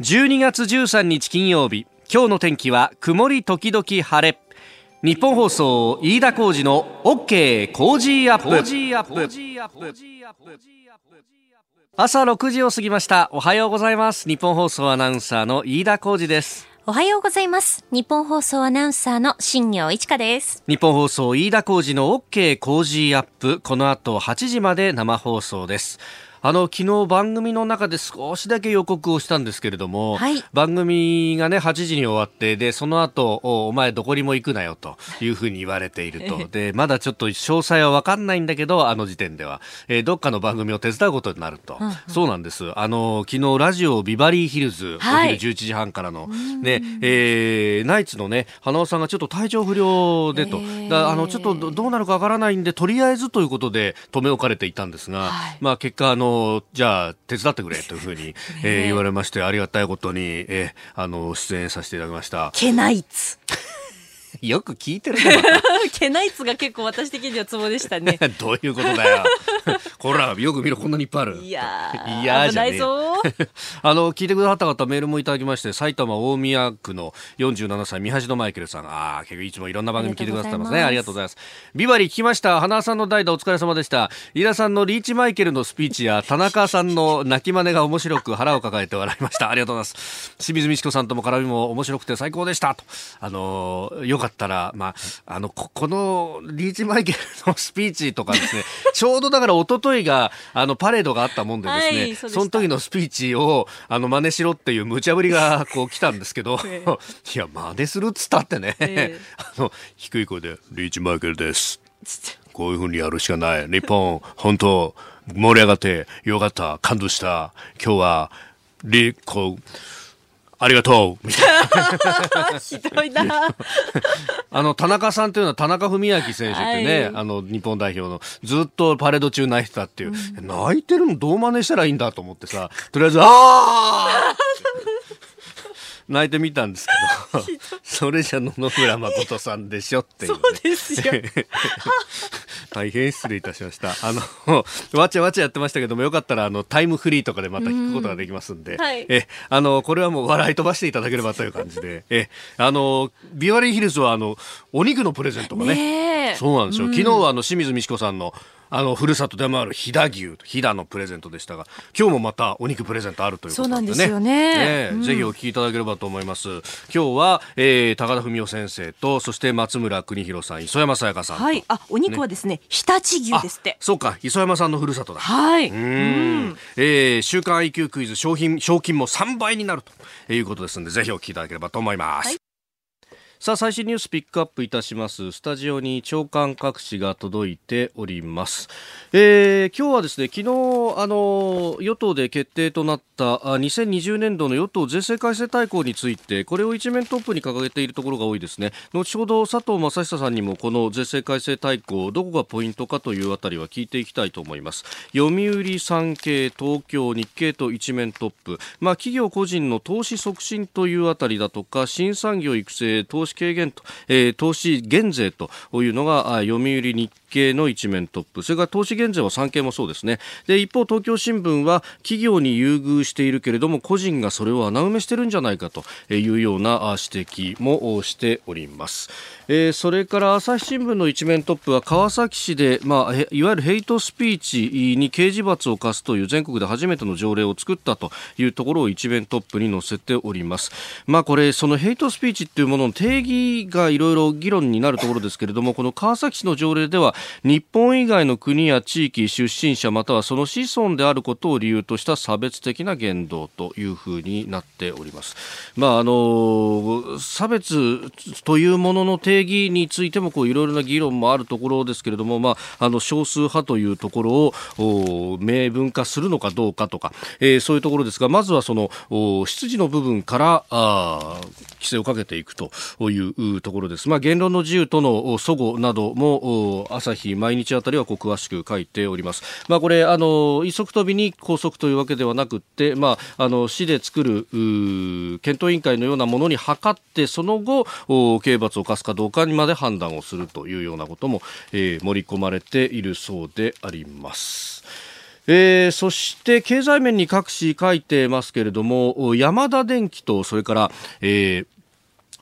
12月13日金曜日。今日の天気は曇り時々晴れ。日本放送飯田浩二の OK 工事アップ。朝6時を過ぎました。おはようございます。日本放送アナウンサーの飯田浩二です。おはようございます。日本放送アナウンサーの新業一華です。日本放送飯田浩二の OK 工事アップ。この後8時まで生放送ですあの昨日番組の中で少しだけ予告をしたんですけれども、はい、番組がね8時に終わってでその後お前どこにも行くなよというふうに言われていると。でまだちょっと詳細は分かんないんだけどあの時点では、えー、どっかの番組を手伝うことになると、うんうん、そうなんです。あの昨日ラジオビバリーヒルズ、はい、お昼11時半からの、ねえー、ナイツのね花尾さんがちょっと体調不良でと、えー、だあのちょっとどうなるかわからないんでとりあえずということで止め置かれていたんですが、はい、まあ結果あのじゃあ手伝ってくれというふうに、えー、言われましてありがたいことに、えー、あの出演させていただきました。ケナイツよく聞いてるね。ケナイツが結構私的にはツボでしたね。どういうことだよ。ほら、よく見ろ、こんなにいっぱいある。いやいやじゃね あの、聞いてくださった方、メールもいただきまして、埼玉大宮区の47歳、三橋のマイケルさん。ああ、結構いつもいろんな番組聞いてくださってますね。ありがとうございます。ビバリー聞きました。花さんの代打お疲れ様でした。飯田さんのリーチマイケルのスピーチや、田中さんの泣き真似が面白く腹を抱えて笑いました。ありがとうございます。清水美智子さんとも絡みも面白くて最高でした。と。あのよかったら、まあ、あの、ここのリーチマイケルのスピーチとかですね、ちょうどだから一昨日が、あの、パレードがあったもんでですね、はい、そその時のスピーチを、あの、真似しろっていう無茶ぶりが、こう来たんですけど、えー、いや、真似するっつったってね、えー、あの、低い声で、リーチマイケルです。こういうふうにやるしかない。日本、本当、盛り上がってよかった。感動した。今日は、リ、こう、ありがとうみたいな。ひどいな。あの、田中さんというのは田中文明選手ってね、はい、あの、日本代表の、ずっとパレード中泣いてたっていう、うん、泣いてるのどう真似したらいいんだと思ってさ、とりあえず、ああ泣いてみたんですけど、それじゃ野々村誠さんでしょっていう、ね、そうですよ。大変失礼いたしました。あの、わちゃわちゃやってましたけども、よかったら、あの、タイムフリーとかでまた聞くことができますんで、んはい、え、あの、これはもう笑い飛ばしていただければという感じで、え、あの、ビワリーヒルズは、あの、お肉のプレゼントがね、ねそうなんですよ。昨日は、あの、清水美智子さんの、あのふるさとでもある飛騨牛飛騨のプレゼントでしたが今日もまたお肉プレゼントあるということなんでね。そうなんですよね、うん、ぜひお聞きいただければと思います。今日は、えー、高田文夫先生とそして松村邦弘さん磯山さやかさんはい。あお肉はですね常陸牛ですって。そうか。磯山さんのふるさとだ。はい。うん、えー、週刊 IQ クイズ商品賞金も3倍になるということですのでぜひお聞きいただければと思います、はいさあ最新ニュースピックアップいたします。スタジオに長官各紙が届いております、えー、今日はですね昨日あの与党で決定となった2020年度の与党税制改正大綱についてこれを一面トップに掲げているところが多いですね。後ほど佐藤正久さんにもこの税制改正大綱どこがポイントかというあたりは聞いていきたいと思います。読売産経東京日経と一面トップ。まあ企業個人の投資促進というあたりだとか新産業育成投資資軽減と、えー、投資減税というのが読売日経の一面トップ。それから投資減税は産経もそうですね。で一方東京新聞は企業に優遇しているけれども個人がそれを穴埋めしてるんじゃないかというような指摘もしております、えー、それから朝日新聞の一面トップは川崎市で、まあ、いわゆるヘイトスピーチに刑事罰を課すという全国で初めての条例を作ったというところを一面トップに載せておりますまあこれそのヘイトスピーチっていうものの定義がいろいろ議論になるところですけれどもこの川崎市の条例では日本以外の国や地域出身者またはその子孫であることを理由とした差別的な言動というふうになっております。まああの差別というものの定定義についてもこういろいろな議論もあるところですけれども、まああの少数派というところを明文化するのかどうかとか、えー、そういうところですが、まずはその出自の部分からあ規制をかけていくというところです。まあ言論の自由との齟齬なども朝日毎日あたりはこう詳しく書いております。まあ、これあの一足飛びに拘束というわけではなくて、まあ、あの市で作る検討委員会のようなものに諮ってその後刑罰を課すかどうかにまで判断をするというようなことも、えー、盛り込まれているそうであります。えー、そして経済面に各紙書いてますけれども山田電機とそれから、えー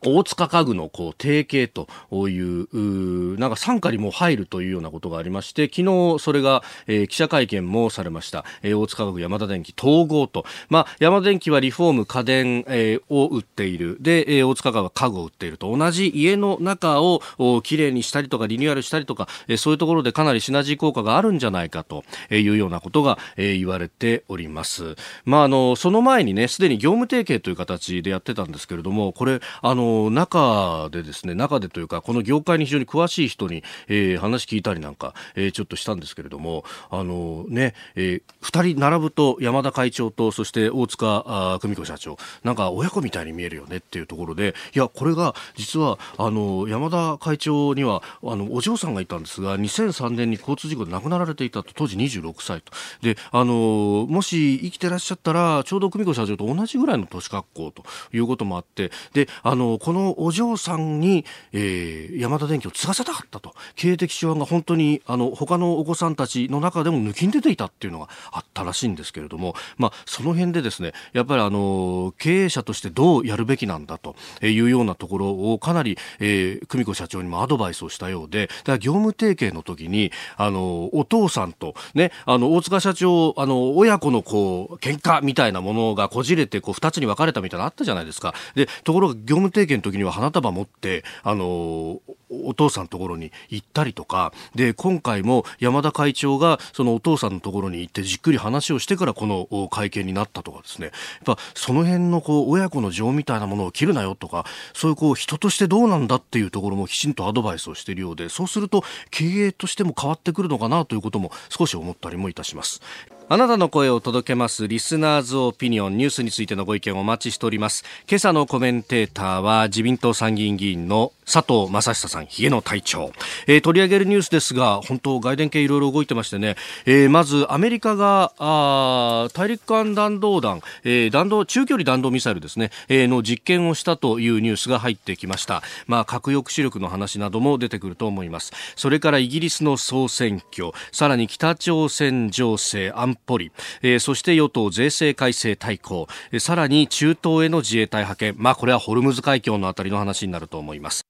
大塚家具のこう提携というなんか傘下にも入るというようなことがありまして昨日それが、えー、記者会見もされました、えー、大塚家具山田電機統合と、まあ、山田電機はリフォーム家電、えー、を売っている。で、えー、大塚家具は家具を売っていると。同じ家の中をきれいにしたりとかリニューアルしたりとか、えー、そういうところでかなりシナジー効果があるんじゃないかというようなことが、えー、言われております、まあ、あのその前にねすでに業務提携という形でやってたんですけれどもこれあの中でですね中でというかこの業界に非常に詳しい人に、えー、話聞いたりなんか、えー、ちょっとしたんですけれどもあのね、えー、2人並ぶと山田会長とそして大塚久美子社長なんか親子みたいに見えるよねっていうところでいやこれが実はあの山田会長にはあのお嬢さんがいたんですが2003年に交通事故で亡くなられていたと当時26歳と。であのもし生きてらっしゃったらちょうど久美子社長と同じぐらいの年格好ということもあってであのこのお嬢さんに、えー、山田電機を継がせたかったと。経営的手腕が本当にあの他のお子さんたちの中でも抜きん出ていたっていうのがあったらしいんですけれども、まあ、その辺でですねやっぱりあの経営者としてどうやるべきなんだというようなところをかなり、えー、久美子社長にもアドバイスをしたようで。だから業務提携の時にあのお父さんと、ね、あの大塚社長あの親子のこう喧嘩みたいなものがこじれてこう2つに分かれたみたいなのあったじゃないですか。でところが業務提携の時には花束持って、あのお父さんのところに行ったりとか。で今回も山田会長がそのお父さんのところに行ってじっくり話をしてからこの会見になったとかですね。やっぱその辺のこう親子の情みたいなものを切るなよとかそういうこう人としてどうなんだっていうところもきちんとアドバイスをしているようでそうすると経営としても変わってくるのかなということも少し思ったりもいたします。あなたの声を届けますリスナーズオピニオンニュースについてのご意見をお待ちしております。今朝のコメンテーターは自民党参議院議員の佐藤正久さん、ヒゲの隊長、えー、取り上げるニュースですが、本当、外伝系いろいろ動いてましてね、えー、まずアメリカがあ大陸間弾道弾、えー、弾道中距離弾道ミサイルですね、えー、の実験をしたというニュースが入ってきました。まあ、核抑止力の話なども出てくると思います。それからイギリスの総選挙、さらに北朝鮮情勢安保理、えー、そして与党税制改正大綱、えー、さらに中東への自衛隊派遣、まあ、これはホルムズ海峡のあたりの話になると思います。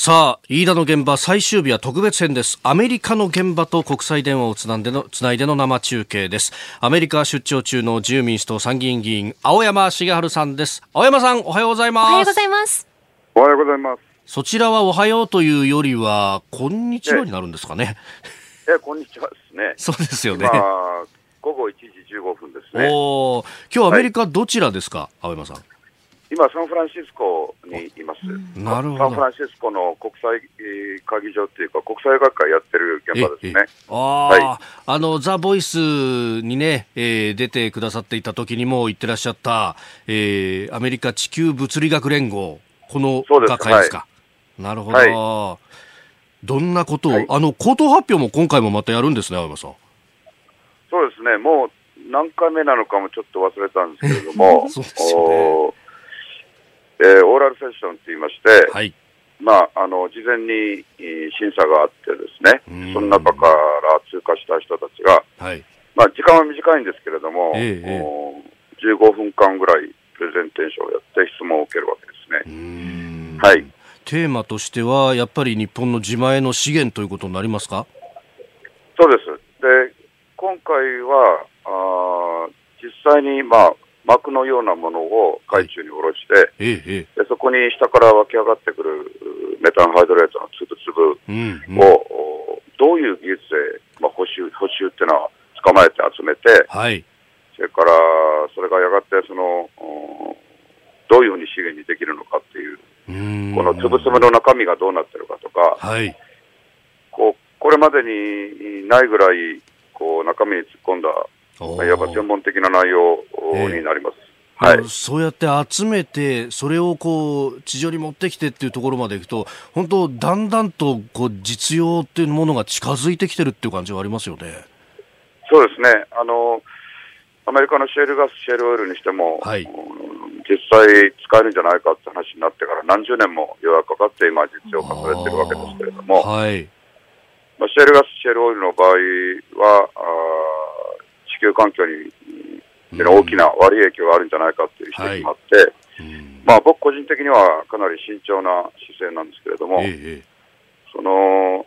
さあ、飯田の現場最終日は特別編です。アメリカの現場と国際電話をつないでの、つないでの生中継です。アメリカ出張中の自由民主党参議院議員、青山茂春さんです。青山さん、おはようございます。おはようございます。おはようございます。そちらはおはようというよりは、こんにちはになるんですかね。え、えこんにちはですね。そうですよね。午後1時15分ですね。お今日アメリカどちらですか、はい、青山さん。今、サンフランシスコにいます、なるほど。サンフランシスコの国際会議場っていうか、国際学会やってる現場ですね。あ、はい、あのザ・ボイスにね、えー、出てくださっていた時にも言ってらっしゃった、えー、アメリカ地球物理学連合、この学会ですか？す。はい、なるほど、はい、どんなことを、はい、あの口頭発表も今回もまたやるんですね、青山さん。そうですね、もう何回目なのかもちょっと忘れたんですけれども、そうですよねえー、オーラルセッションと言いまして、はい、まあ、あの事前に審査があってですね、その中から通過した人たちが、はい、まあ、時間は短いんですけれども、ええ、15分間ぐらいプレゼンテーションをやって質問を受けるわけですね。はい、テーマとしては、やっぱり日本の自前の資源ということになりますか？そうです。で、今回は、あ実際に、まあ、膜のようなものを海中に下ろして、でそこに下から湧き上がってくるメタンハイドレートの粒々を、うんうん、どういう技術で、まあ、補修補修っていうのは捕まえて集めて、はい、それからそれがやがてそのどういうふうに資源にできるのかっていうこの粒々の中身がどうなってるかとか、はい、こうこれまでにないぐらいこう中身に突っ込んだやっぱ専門的な内容になります。えー、はい、そうやって集めて、それをこう地上に持ってきてっていうところまでいくと、本当、だんだんとこう実用っていうものが近づいてきてるっていう感じはありますよね。そうですね。あのアメリカのシェールガス、シェールオイルにしても、はい、実際使えるんじゃないかって話になってから何十年もようやくかかって今実用化されてるわけですけれども、はいまあ、シェールガス、シェールオイルの場合は、あ地球環境に、大きな悪い影響があるんじゃないかという指摘もあって、はい。まあ、僕個人的にはかなり慎重な姿勢なんですけれども、ええ、その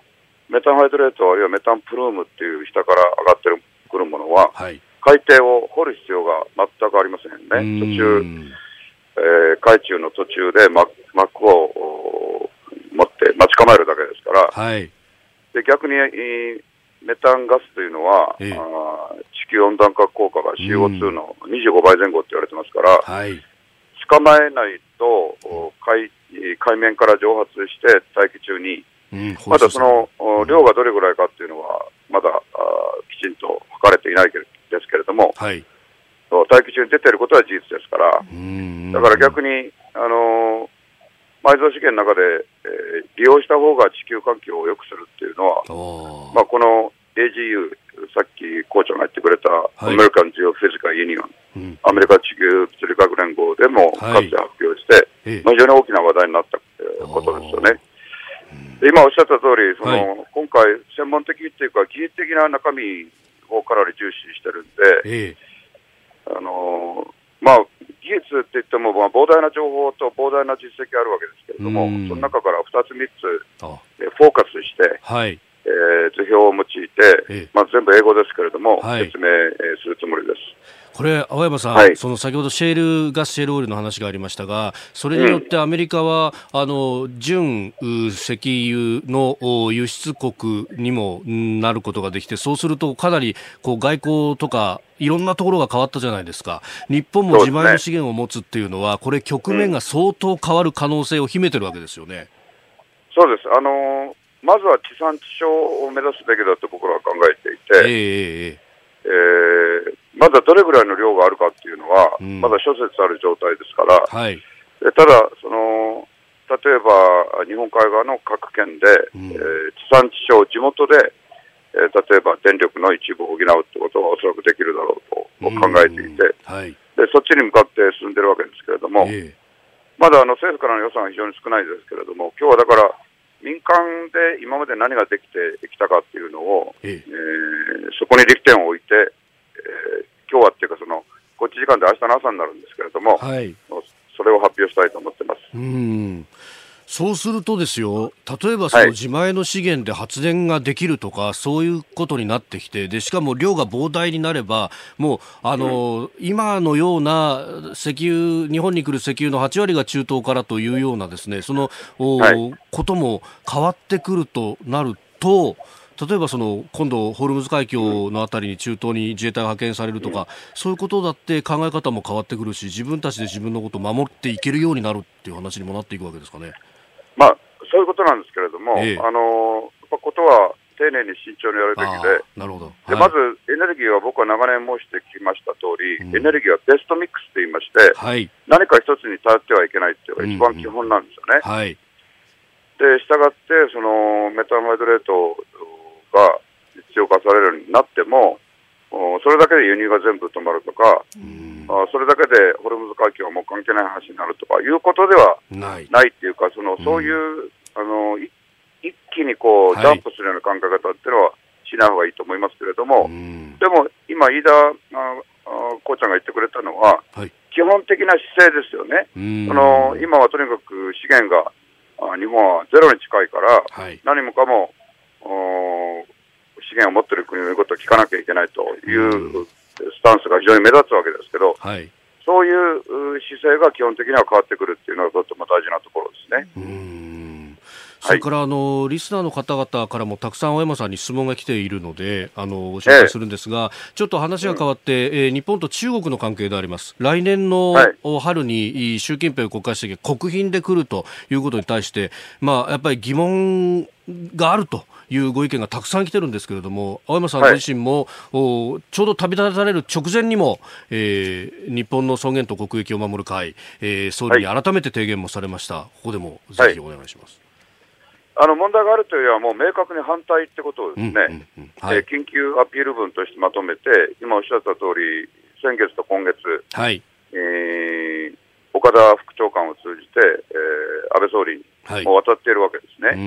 メタンハイドレート、あるいはメタンプルームっていう下から上がってくるものは、はい、海底を掘る必要が全くありませんね。途中、えー、海中の途中で膜を持って待ち構えるだけですから、はい、で逆にメタンガスというのは、ええ、あ地球温暖化効果が CO2 の25倍前後って言われてますから、はい、捕まえないと海海面から蒸発して大気中に、うん、まだその、量がどれぐらいかっていうのは、まだあきちんと測れていないですけれども、はい、大気中に出ていることは事実ですから、だから逆に、あの埋蔵資源の中で、えー、利用した方が地球環境を良くするっていうのは、まあ、この AGU、さっき校長が言ってくれた、アメリカン・ジオフィジカ・ユニオン、アメリカ地球物理学連合でもかつて発表して、非常に大きな話題になったことですよね。今おっしゃった通り、その、はい、今回、専門的っていうか、技術的な中身をかなり重視してるんで、あのまあ、技術って言っても、まあ、膨大な情報と膨大な実績あるわけですけれども、その中から2つ、3つ、えフォーカスして、はい。えー、図表を用いて、まあ、全部英語ですけれども、はい、説明、えー、するつもりです。これ、青山さん、はい、その先ほどシェールガス、シェールオイルの話がありましたが、それによってアメリカは、うん、あの純石油の輸出国にもなることができて、そうするとかなりこう外交とか、いろんなところが変わったじゃないですか、日本も自前の資源を持つっていうのは、これ、局面が相当変わる可能性を秘めてるわけですよね。そうです。あのーまずは地産地消を目指すべきだと僕らは考えていて、えー、えー、まだどれぐらいの量があるかっていうのは、うん、まだ諸説ある状態ですから、はい、ただその、例えば日本海側の各県で、うん、えー、地産地消、地元で、えー、例えば電力の一部を補うってことはおそらくできるだろうと考えていて、はい、でそっちに向かって進んでるわけですけれども、えー、まだあの政府からの予算は非常に少ないですけれども、今日はだから、民間で今まで何ができてきたかっていうのを、ええ。ー、そこに力点を置いて、えー、今日はっていうかその、こっち時間で明日の朝になるんですけれども、はい、それを発表したいと思ってます。うんそうするとですよ、例えばその自前の資源で発電ができるとか、はい、そういうことになってきて、でしかも量が膨大になれば、もうあの、うん、今のような石油、日本に来る石油の8割が中東からというようなですね、その、はい、ことも変わってくるとなると、例えばその今度、ホルムズ海峡のあたりに中東に自衛隊が派遣されるとか、そういうことだって考え方も変わってくるし、自分たちで自分のことを守っていけるようになるっていう話にもなっていくわけですかね。まあ、そういうことなんですけれども、ええ、あのことは丁寧に慎重にやるべきで、なるほど、はい、でまずエネルギーは僕は長年申してきました通り、うん、エネルギーはベストミックスと言いまして、はい、何か一つに頼ってはいけないっていうのが一番基本なんですよね。うんうん、はい、で、したがって、そのメタンハイドレートが必要化されるようになっても、それだけで輸入が全部止まるとか、あそれだけでホルムズ海峡はもう関係ない話になるとかいうことではない。っていうか、そのそういう、あの一気にこう、ジャンプするような考え方っていうのはしない方がいいと思いますけれども、でも今、飯田こうちゃんが言ってくれたのは、はい、基本的な姿勢ですよね。その今はとにかく資源が日本はゼロに近いから、はい、何もかも資源を持っている国の言うことを聞かなきゃいけないというスタンスが非常に目立つわけですけど、はい、そういう姿勢が基本的には変わってくるっていうのはとても大事なところですね。それからあの、リスナーの方々からもたくさん青山さんに質問が来ているのであのご紹介するんですが、えちょっと話が変わって、うん、えー、日本と中国の関係であります。来年の春に習近平国家主席が国賓で来るということに対して、まあ、やっぱり疑問があるというご意見がたくさん来てるんですけれども青山さんご自身も、はい、ちょうど旅立たれる直前にも、えー、日本の尊厳と国益を守る会、えー、総理に改めて提言もされました、はい、ここでもぜひお願いします。あの問題があるというよりは、もう明確に反対ってことをですね、緊急アピール文としてまとめて、今おっしゃった通り、先月と今月、はい。えー、岡田副長官を通じて、えー、安倍総理にも渡っているわけですね。はい、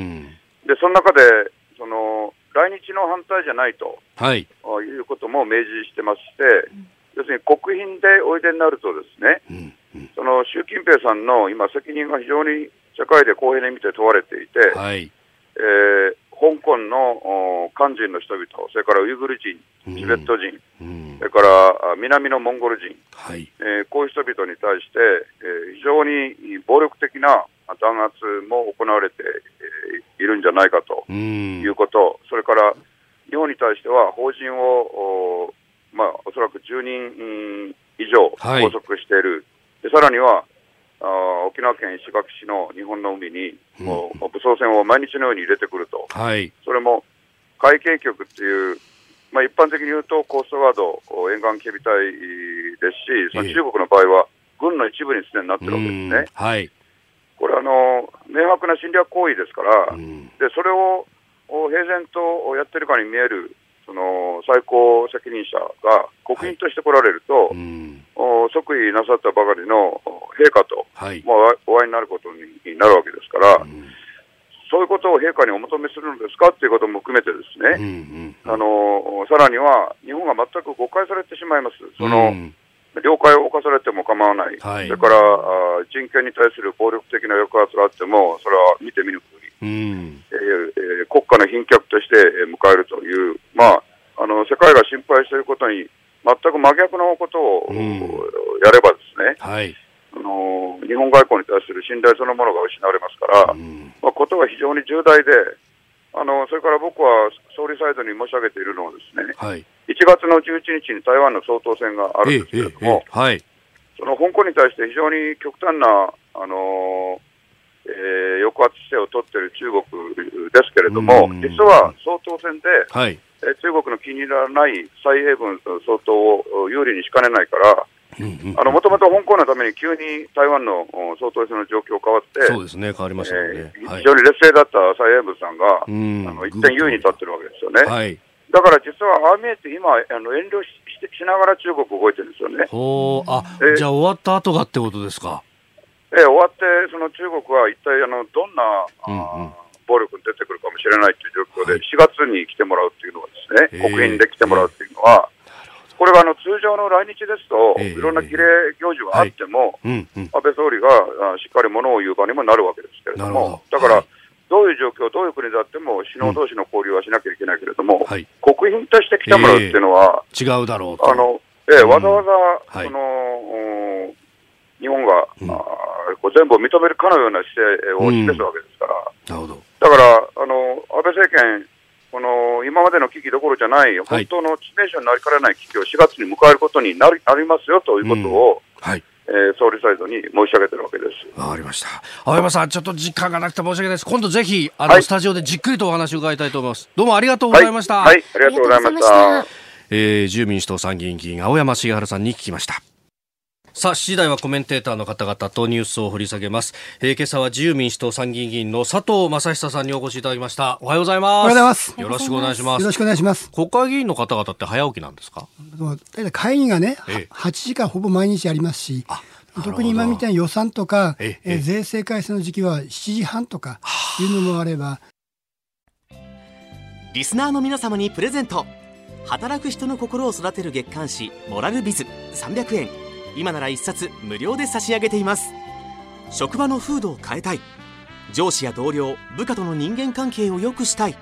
で、その中で、その来日の反対じゃないと、はい、いうことも明示してまして、要するに国賓でおいでになるとですね、その習近平さんの今、責任が非常に社会で公平に見て問われていて、はい、えー、香港の漢人の人々、それからウイグル人、チベット人、うん、それから南のモンゴル人、はい、えー、こういう人々に対して、えー、非常に暴力的な弾圧も行われて、えー、いるんじゃないかということ、それから日本に対しては法人を、おまあ、おそらく10人以上拘束している、はい、さらにはあ沖縄県石垣市の日本の海に、もう武装船を毎日のように入れてくると、はい、それも海警局っていう、まあ、一般的に言うとコーストガード沿岸警備隊ですし、その中国の場合は軍の一部にすでになってるわけですね。はい、これあの、明白な侵略行為ですから、でそれを平然とやってるかに見えるその最高責任者が国賓として来られると、はい、即位なさったばかりの陛下と、はい、まあ、お会いになることになるわけですから、うん、そういうことを陛下にお求めするのですかということも含めてですね、うんうん、あのさらには日本が全く誤解されてしまいます。その、うん了解を犯されても構わない、はい、それからあ人権に対する暴力的な抑圧があっても、それは見て見ぬふり、うん。えー、国家の賓客として迎えるという、まあ、あの世界が心配していることに全く真逆のことを、うん、やればですね、はい、あの日本外交に対する信頼そのものが失われますから、うん、まあ、ことが非常に重大であの、それから僕は総理サイドに申し上げているのはですね、はい、1月の11日に台湾の総統選があるんですけれども、はい、その香港に対して非常に極端な、あのえー、抑圧姿勢を取っている中国ですけれども、実は総統選で、はい、え中国の気に入らない蔡英文総統を有利にしかねないから、もともと香港のために急に台湾の総統選の状況変わって、そうですね、変わりましたね、えー、非常に劣勢だった蔡英文さんが、あの一点優位に立ってるわけですよね。はい、だから実は、ああ見えて今、あの遠慮ししながら中国動いてるんですよね。おあ、えー、じゃあ終わった後がってことですか？えー、終わって、その中国は一体あのどんな、うんうん。暴力に出てくるかもしれないという状況で、4月に来てもらうというのはですね、国賓で来てもらうというのは、これはあの通常の来日ですと、いろんな儀礼行事があっても、安倍総理がしっかりものを言う場にもなるわけですけれども、だから、どういう状況、どういう国であっても、首脳同士の交流はしなきゃいけないけれども、国賓として来てもらうっていうのは、違うだろうあのえわざわざ、その日本が、こう全部を認めるかのような姿勢を示すわけですから、だからあの安倍政権、この今までの危機どころじゃない、本当の致命傷になりかねない危機を4月に迎えることになりなりますよということを、うん、はいえー、総理サイドに申し上げてるわけです。わかりました。青山さん、ちょっと時間がなくて申し訳ないです。今度ぜひ、あの、はい、スタジオでじっくりとお話を伺いたいと思います。どうもありがとうございました。はい、はい、ありがとうございました。えー、自由民主党参議院議員、青山茂春さんに聞きました。さあ、7時台はコメンテーターの方々とニュースを掘り下げます。えー、今朝は自由民主党参議院議員の佐藤正久さんにお越しいただきました。おはようございます。おはようございます。よろしくお願いします。よろしくお願いします。国会議員の方々って早起きなんですか？会議がね、ええ、8時間ほぼ毎日ありますし、特に今みたいな予算とか、ええ税制改正の時期は7時半とかいうのもあれば。リスナーの皆様にプレゼント。働く人の心を育てる月刊誌「モラルビズ」300円今なら1冊無料で差し上げています。職場の風土を変えたい。上司や同僚部下との人間関係を良くしたい。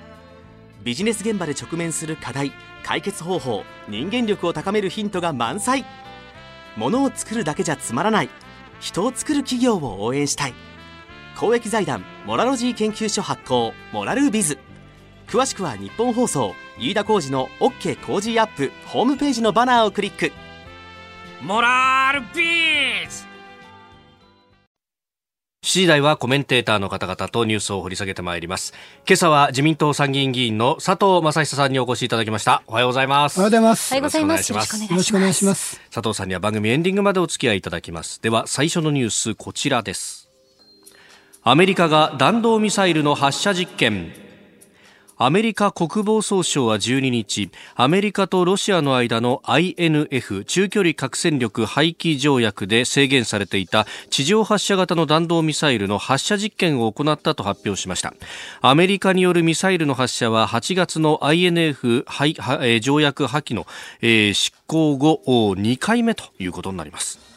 ビジネス現場で直面する課題解決方法人間力を高めるヒントが満載。ものを作るだけじゃつまらない。人を作る企業を応援したい。公益財団モラロジー研究所発行モラルビズ。詳しくは日本放送飯田浩司の OK 工事アップホームページのバナーをクリック。モラルビーズ7時台はコメンテーターの方々とニュースを掘り下げてまいります。今朝は自民党参議院議員の佐藤正久さんにお越しいただきました。おはようございます。おはようございます。おはようございます。よろしくよろしくお願いします。佐藤さんには番組エンディングまでお付き合いいただきます。では最初のニュースこちらです。アメリカが弾道ミサイルの発射実験。アメリカ国防総省は12日アメリカとロシアの間の INF 中距離核戦力廃棄条約で制限されていた地上発射型の弾道ミサイルの発射実験を行ったと発表しました。アメリカによるミサイルの発射は8月の INF 条約破棄の執行後2回目ということになります。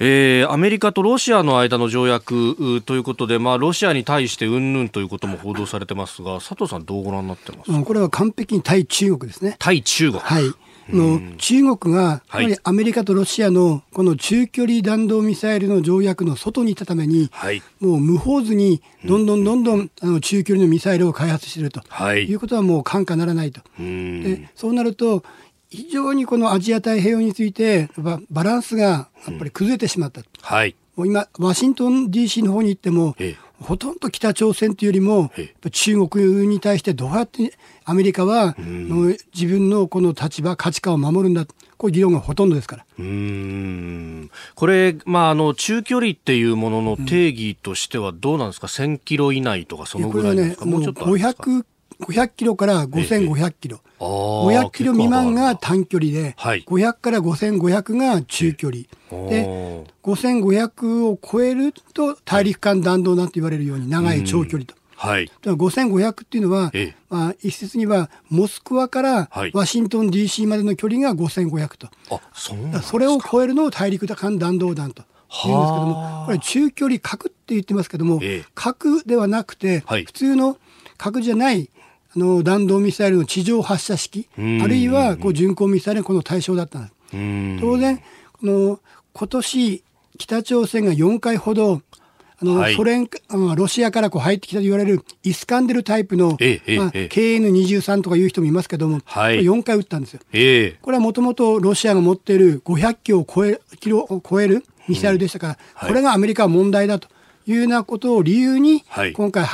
えー、アメリカとロシアの間の条約ということで、まあ、ロシアに対してうんぬんということも報道されてますが、佐藤さん、どうご覧になってます、これは完璧に対中国ですね。対中国。はい。の中国が、やはりアメリカとロシアのこの中距離弾道ミサイルの条約の外にいたために、はい、もう無法図にどんどんどんどんあの中距離のミサイルを開発していると、はい、いうことはもう看過ならないと。でそうなると非常にこのアジア太平洋についてバランスがやっぱり崩れてしまった、うん、はい、もう今ワシントン DC の方に行っても、ええ、ほとんど北朝鮮というよりも、え、中国に対してどうやってアメリカは、うん、自分のこの立場価値観を守るんだこういう議論がほとんどですから。うん。これ、まあ、あの中距離っていうものの定義としてはどうなんですか、うん、1000キロ以内とかそのぐらいですか、ね、もうちょっと500 500キロから5500キロ、え500キロ未満が短距離で、はい、500から5500が中距離、で5500を超えると大陸間弾道なんて言われるように長い長距離と。はい、5500っていうのは、ええ、まあ、一説にはモスクワからワシントン DC までの距離が5500と、あそうそれを超えるのを大陸間弾道弾と。言うんですけども、これ中距離核って言ってますけども、ええ、核ではなくて、はい、普通の核じゃないあの弾道ミサイルの地上発射式、あるいはこう巡航ミサイルのこの対象だったんです。当然この今年北朝鮮が4回ほどあの、はい、ソ連ロシアからこう入ってきたと言われるイスカンデルタイプの、まあ、KN23 とかいう人もいますけども、はい、4回撃ったんですよ。えこれはもともとロシアが持っている500キロを超えキロを超えるミサイルでしたから、うん、これがアメリカは問題だというようなことを理由に、今回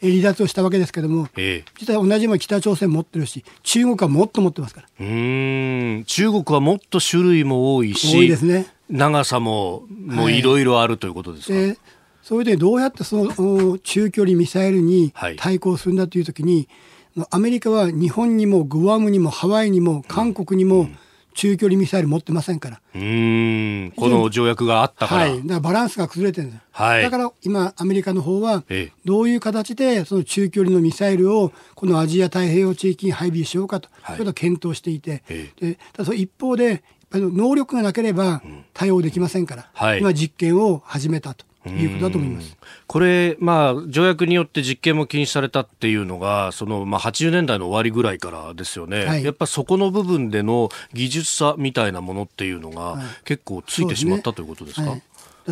離脱をしたわけですけれども、えー、実は同じも北朝鮮持ってるし、中国はもっと持ってますから。うん。中国はもっと種類も多いし、多いですね、長さももうい。ろいろあるということですか？はい、それでどうやってその中距離ミサイルに対抗するんだというときに、はい、アメリカは日本にもグアムにもハワイにも韓国にも、うん中距離ミサイル持ってませんから。うん、この条約があったから。はい。だからバランスが崩れてるんです。はい。だから今、アメリカの方は、どういう形でその中距離のミサイルをこのアジア太平洋地域に配備しようかと、はい、いうことを検討していて、でただその一方で、能力がなければ対応できませんから、はい、今実験を始めたと。いうことだと思います。これ、まあ、条約によって実験も禁止されたっていうのが、そのまあ、80年代の終わりぐらいからですよね、はい、やっぱそこの部分での技術差みたいなものっていうのが、結構ついてしまった、ということですか？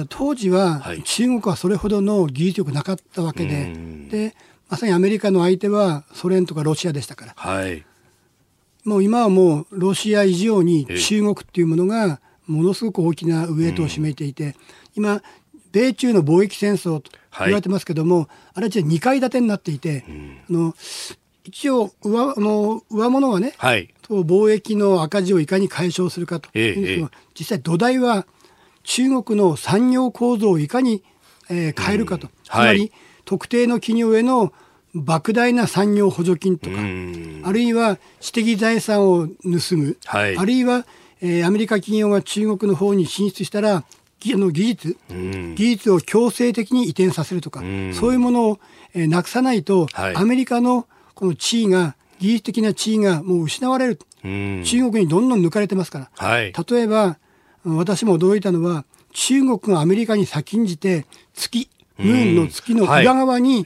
当時は中国はそれほどの技術力なかったわけで、でまさにアメリカの相手はソ連とかロシアでしたから、はい、もう今はもうロシア以上に中国っていうものがものすごく大きなウエイトを占めていて、今米中の貿易戦争と言われてますけども、はい、あれは2階建てになっていて、うん、あの一応上あの上物はね、はい、貿易の赤字をいかに解消するかと。いうええ、実際土台は中国の産業構造をいかに、えー、変えるかと、うん、つまり、はい、特定の企業への莫大な産業補助金とか、あるいは知的財産を盗む、はい、あるいは、えー、アメリカ企業が中国の方に進出したらの技術、うん、技術を強制的に移転させるとか、うん、そういうものを、えー、なくさないと、はい、アメリカのこの地位が、技術的な地位がもう失われる、うん、中国にどんどん抜かれてますから、はい、例えば、私も驚いたのは、中国がアメリカに先んじて、月、ムーンの月の裏側に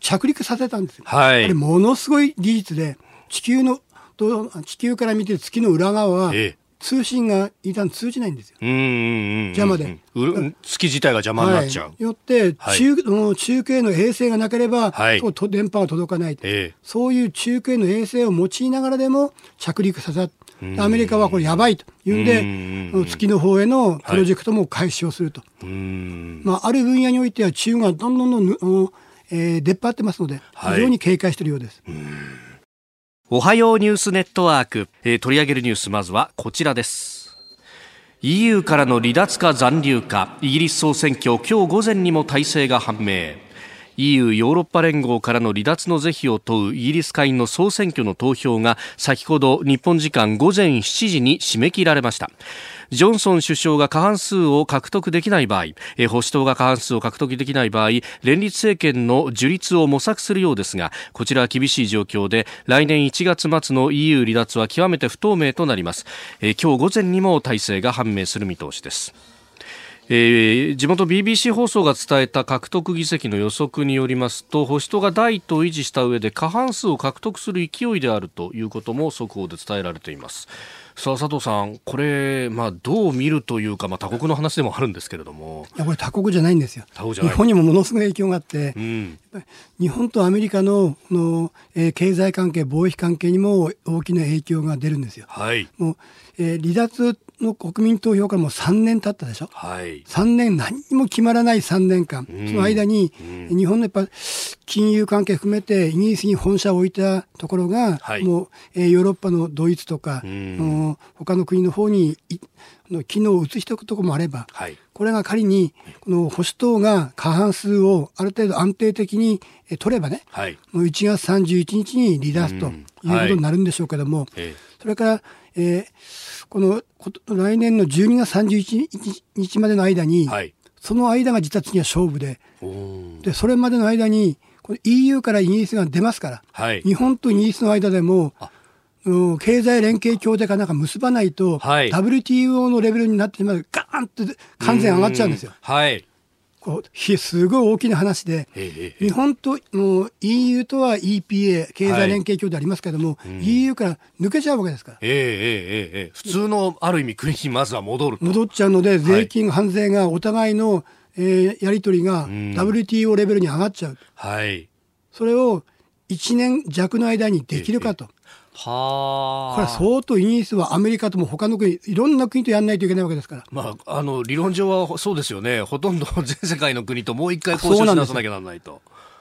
着陸させたんですよ。はい、あれものすごい技術で、地球の、地球から見て月の裏側は、通信が一旦通じないんですよ。邪魔で。月自体が邪魔になっちゃう。はい、よって、中、はい、中継の衛星がなければ、はい、電波が届かない、えー、そういう中継の衛星を用いながらでも着陸させアメリカはこれやばいというんで、月の方へのプロジェクトも開始をすると。まあ、ある分野においては中国がどんどんどん、えー、出っ張ってますので、非常に警戒しているようです。おはようニュースネットワーク、えー、取り上げるニュースまずはこちらです。EU からの離脱か残留かイギリス総選挙今日午前にも体制が判明。EU ヨーロッパ連合からの離脱の是非を問うイギリス会員の総選挙の投票が先ほど日本時間午前7時に締め切られました。ジョンソン首相が過半数を獲得できない場合保守党が過半数を獲得できない場合連立政権の樹立を模索するようですがこちらは厳しい状況で来年1月末の EU 離脱は極めて不透明となります。今日午前にも体制が判明する見通しです。えー、地元 BBC 放送が伝えた獲得議席の予測によりますと保守党が第一党を維持した上で過半数を獲得する勢いであるということも速報で伝えられています。さあ佐藤さん、これ、まあ、どう見るというか、まあ、他国の話でもあるんですけれども。いやこれ他国じゃないんですよ。日本にもものすごい影響があって、うん、日本とアメリカのの、えー、経済関係貿易関係にも大きな影響が出るんですよ。はい、もうえー、離脱の国民投票からもう3年経ったでしょ、はい、3年何も決まらない3年間、うん、その間に、うん、日本のやっぱ金融関係含めてイギリスに本社を置いたところが、はい、もう、えー、ヨーロッパのドイツとか、うん、他の国の方にの機能を移しておくところもあれば、はい、これが仮にこの保守党が過半数をある程度安定的に取ればね、はい、もう1月31日に離脱ということになるんでしょうけども、はい、それから、えー、この来年の12月31日までの間に、はい、その間が実は次は勝負ででそれまでの間にこの EU からイギリスが出ますから、はい、日本とイギリスの間でも経済連携協定かなんか結ばないと、はい、WTO のレベルになってしまうガーンって完全上がっちゃうんですよ。はいこうすごい大きな話で、日本との EU とは EPA 経済連携協定ありますけれども、はい、EU から抜けちゃうわけですから、えー、えー、えー、普通のある意味国にまずは戻る戻っちゃうので税金、関税がお互いの、えー、やり取りが WTO レベルに上がっちゃう、はい、それを1年弱の間にできるかと。はあ。これは相当イギリスはアメリカとも他の国、いろんな国とやらないといけないわけですから。まあ、あの、理論上はそうですよね。ほとんど全世界の国ともう一回交渉しなさなきゃならないと。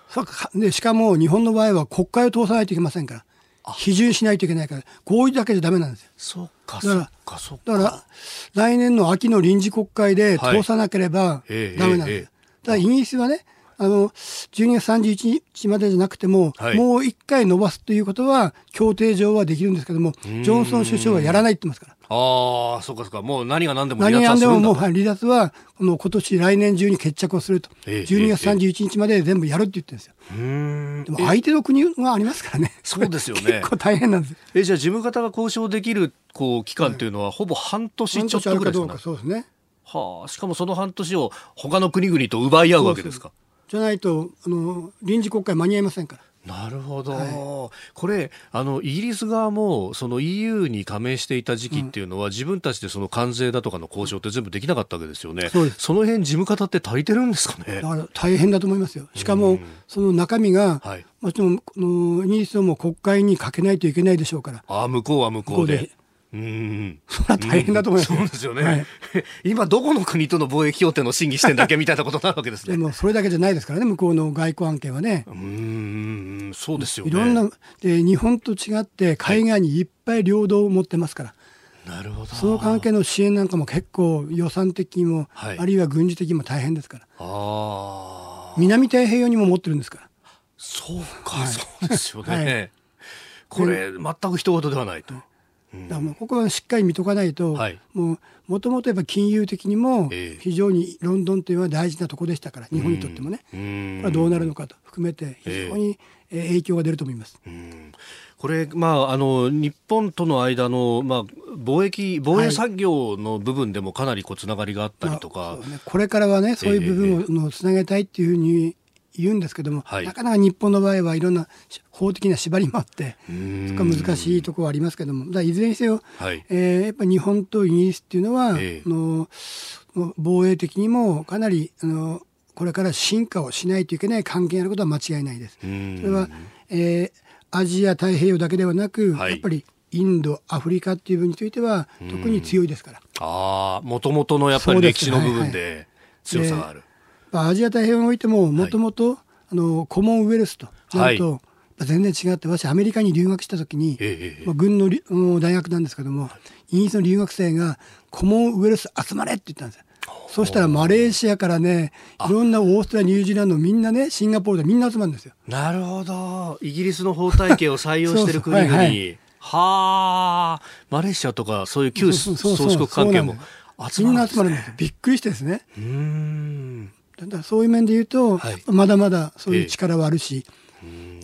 そうでしかも日本の場合は国会を通さないといけませんから。批准しないといけないから、合意だけじゃダメなんですよ。そうか、だから、だから、来年の秋の臨時国会で通さなければダメなんです。はいえーえー、だからイギリスはね、あの、12月31日までじゃなくても、はい、もう一回伸ばすということは、協定上はできるんですけども、ジョンソン首相はやらないって言ってますから。ああ、そうかそうか。もう何が何でも離脱はするんだ何が何でももう、離脱は、この今年来年中に決着をすると。え12月31日まで全部やるって言ってるんですよ。でも相手の国がありますからね。そうですよね。結構大変なんです。え、じゃあ事務方が交渉できる、こう、期間っていうのは、ほぼ半年ちょっとぐらいですか、ね、そうですね。はあ、しかもその半年を他の国々と奪い合うわけですか。そうそうじゃないとあの臨時国会間に合いませんから。なるほど、はい、これあの、イギリス側もその EU に加盟していた時期っていうのは、うん、自分たちでその関税だとかの交渉って全部できなかったわけですよね、そその辺事務方って足りてるんですかね？だから大変だと思いますよ、しかも、その中身が、はい、もちろんのイギリスも国会にかけないといけないでしょうから。あ向こうは向こうでうん、それは大変だと思います、うん、そうですよね、はい、今どこの国との貿易協定の審議してんだっけみたいなことになるわけですね。でもそれだけじゃないですからね向こうの外交案件はね。うんそうですよ、ね、いろんなで日本と違って海外にいっぱい領土を持ってますから、なるほど。その関係の支援なんかも結構予算的にも、はい、あるいは軍事的にも大変ですから。あ南太平洋にも持ってるんですから。そうか、はい、そうですよね、はい、これ全く一言ではないと。だからここはしっかり見とかないと、はい、ももともとやっぱ金融的にも非常にロンドンというのは大事なところでしたから日本にとってもね、これはどうなるのかと含めて非常に影響が出ると思います。これ、まあ、あの日本との間の、まあ、貿易防衛産業の部分でもかなりこうつながりがあったりとか、まあね、これからはねそういう部分をつなげたいっていうふうに言うんですけども、はい、なかなか日本の場合はいろんな法的な縛りもあってそこは難しいところはありますけどもいずれにせよ、はい、えー、やっぱり日本とイギリスっていうのは、えー、の防衛的にもかなりあのこれから進化をしないといけない関係にあることは間違いないです。それは、えー、アジア太平洋だけではなく、はい、やっぱりインド、アフリカっていう分については特に強いですから。ああ、もともとのやっぱり歴史の部分で強さがある。アジア太平洋においてももともとコモンウェルスとなると、はい、全然違って私アメリカに留学した時に、ええまあ、軍の大学なんですけどもイギリスの留学生がコモンウェルス集まれって言ったんですよ。そしたらマレーシアからね、いろんなオーストラリア、ニュージーランド、みんなね、シンガポールでみんな集まるんですよ。なるほど。イギリスの法体系を採用してる 国々。はい、はあ、マレーシアとかそういう旧宗主国関係も集まるんです、ね、みんな集まるんですびっくりしてですね。うんだそういう面で言うと、はい、まだまだそういう力はあるし、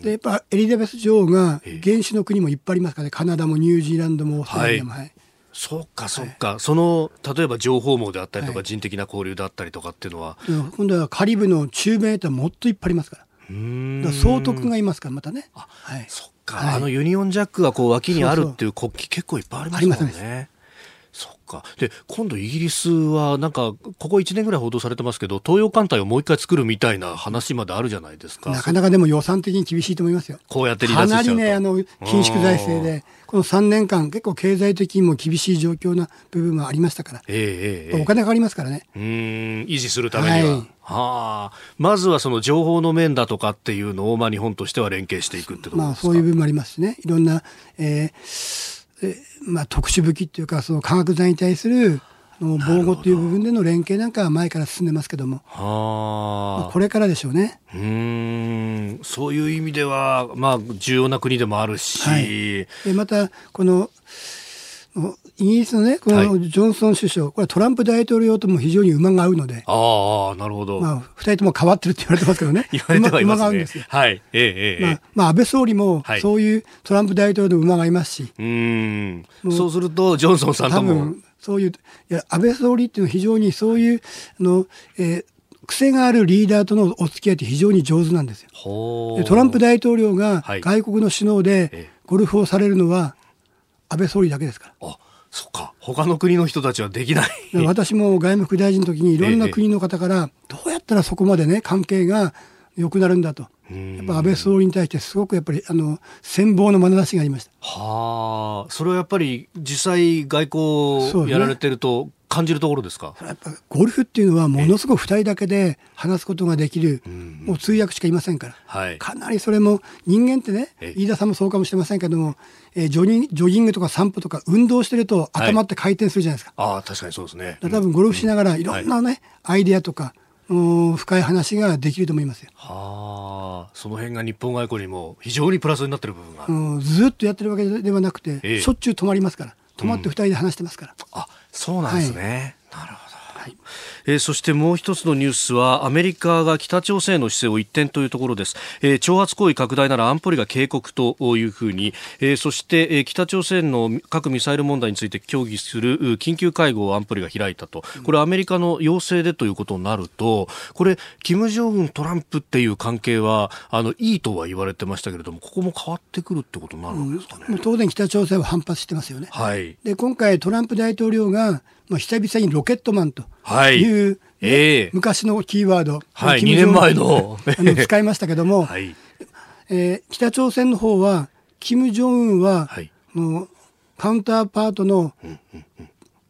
でやっぱエリザベス女王が原始の国もいっぱいありますからね、カナダもニュージーランドもオーストラリアも。はい、そっかそっか、はい、その例えば情報網であったりとか、人的な交流であったりとかっていうのは、今度はカリブの中米とはもっといっぱいありますから。から総督がいますからまたね。はい、そっか、あのユニオンジャックがこう脇にあるっていう国旗結構いっぱいありますもんね。か。で、今度イギリスは、なんか、ここ1年ぐらい報道されてますけど、東洋艦隊をもう一回作るみたいな話まであるじゃないですか。なかなかでも予算的に厳しいと思いますよ。こうやって離脱しちゃうかなりね、あの、緊縮財政で、この3年間、結構経済的にも厳しい状況な部分もありましたから。ええー、お金かかりますからね。うん、維持するためには。はいはあ、まずはその情報の面だとかっていうのを、まあ、日本としては連携していくってことですか、まあ、そういう部分もありますしね、いろんな、えー、まあ、特殊武器っていうかその化学剤に対する防護という部分での連携なんかは前から進んでますけども、はあ、これからでしょうね。うん。そういう意味では、まあ、重要な国でもあるし、はい、でまたこのイギリスのね、このジョンソン首相、はい、これはトランプ大統領とも非常に馬が合うので、ああ、なるほど。まあ、二人とも変わってるって言われてますけどね。言われてはいますね。馬が合うんですよ。はい。ええええ。まあ、まあ、安倍総理も、そういうトランプ大統領の馬がいますし。うん。そうすると、ジョンソンさんとも。多分、そういう、いや、安倍総理っていうのは非常にそういう、あの、えー、癖があるリーダーとのお付き合いって非常に上手なんですよ。でトランプ大統領が外国の首脳でゴルフをされるのは安倍総理だけですから。そっか。他の国の人たちはできない。私も外務副大臣の時にいろんな国の方からどうやったらそこまでね関係が良くなるんだと。やっぱ安倍総理に対してすごくやっぱりあの羨望の眼差しがありました。はあ。それはやっぱり実際外交やられてると感じるところですか、ね、やっぱゴルフっていうのはものすごく2人だけで話すことができる、もう通訳しかいませんから、はい、かなりそれも人間ってね飯田さんもそうかもしれませんけども、えー、ジョギジョギングとか散歩とか運動してると頭って回転するじゃないですか、はい、ああ確かにそうですね。多分ゴルフしながらいろんなね、アイデアとか深い話ができると思いますよ。はあ、その辺が日本外交にも非常にプラスになってる部分が。うん、ずっとやってるわけではなくて、ええ、しょっちゅう止まりますから、止まって二人で話してますから。うん、あ、そうなんですね。はい、なるほど。えー、そしてもう一つのニュースはアメリカが北朝鮮の姿勢を一転というところです、えー、挑発行為拡大なら安保理が警告というふうに、えー、そして、えー、北朝鮮の核ミサイル問題について協議する緊急会合を安保理が開いたと。これアメリカの要請でということになるとこれ金正恩トランプっていう関係はあのいいとは言われてましたけれどもここも変わってくるってことになるんですかね、うん、当然北朝鮮は反発してますよね、はい、で今回トランプ大統領がまあ、久々にロケットマンという、はい。えー、昔のキーワード、はい、2年前の。あの使いましたけども、はい。えー、北朝鮮の方は、金正恩は、はい、のカウンターパートの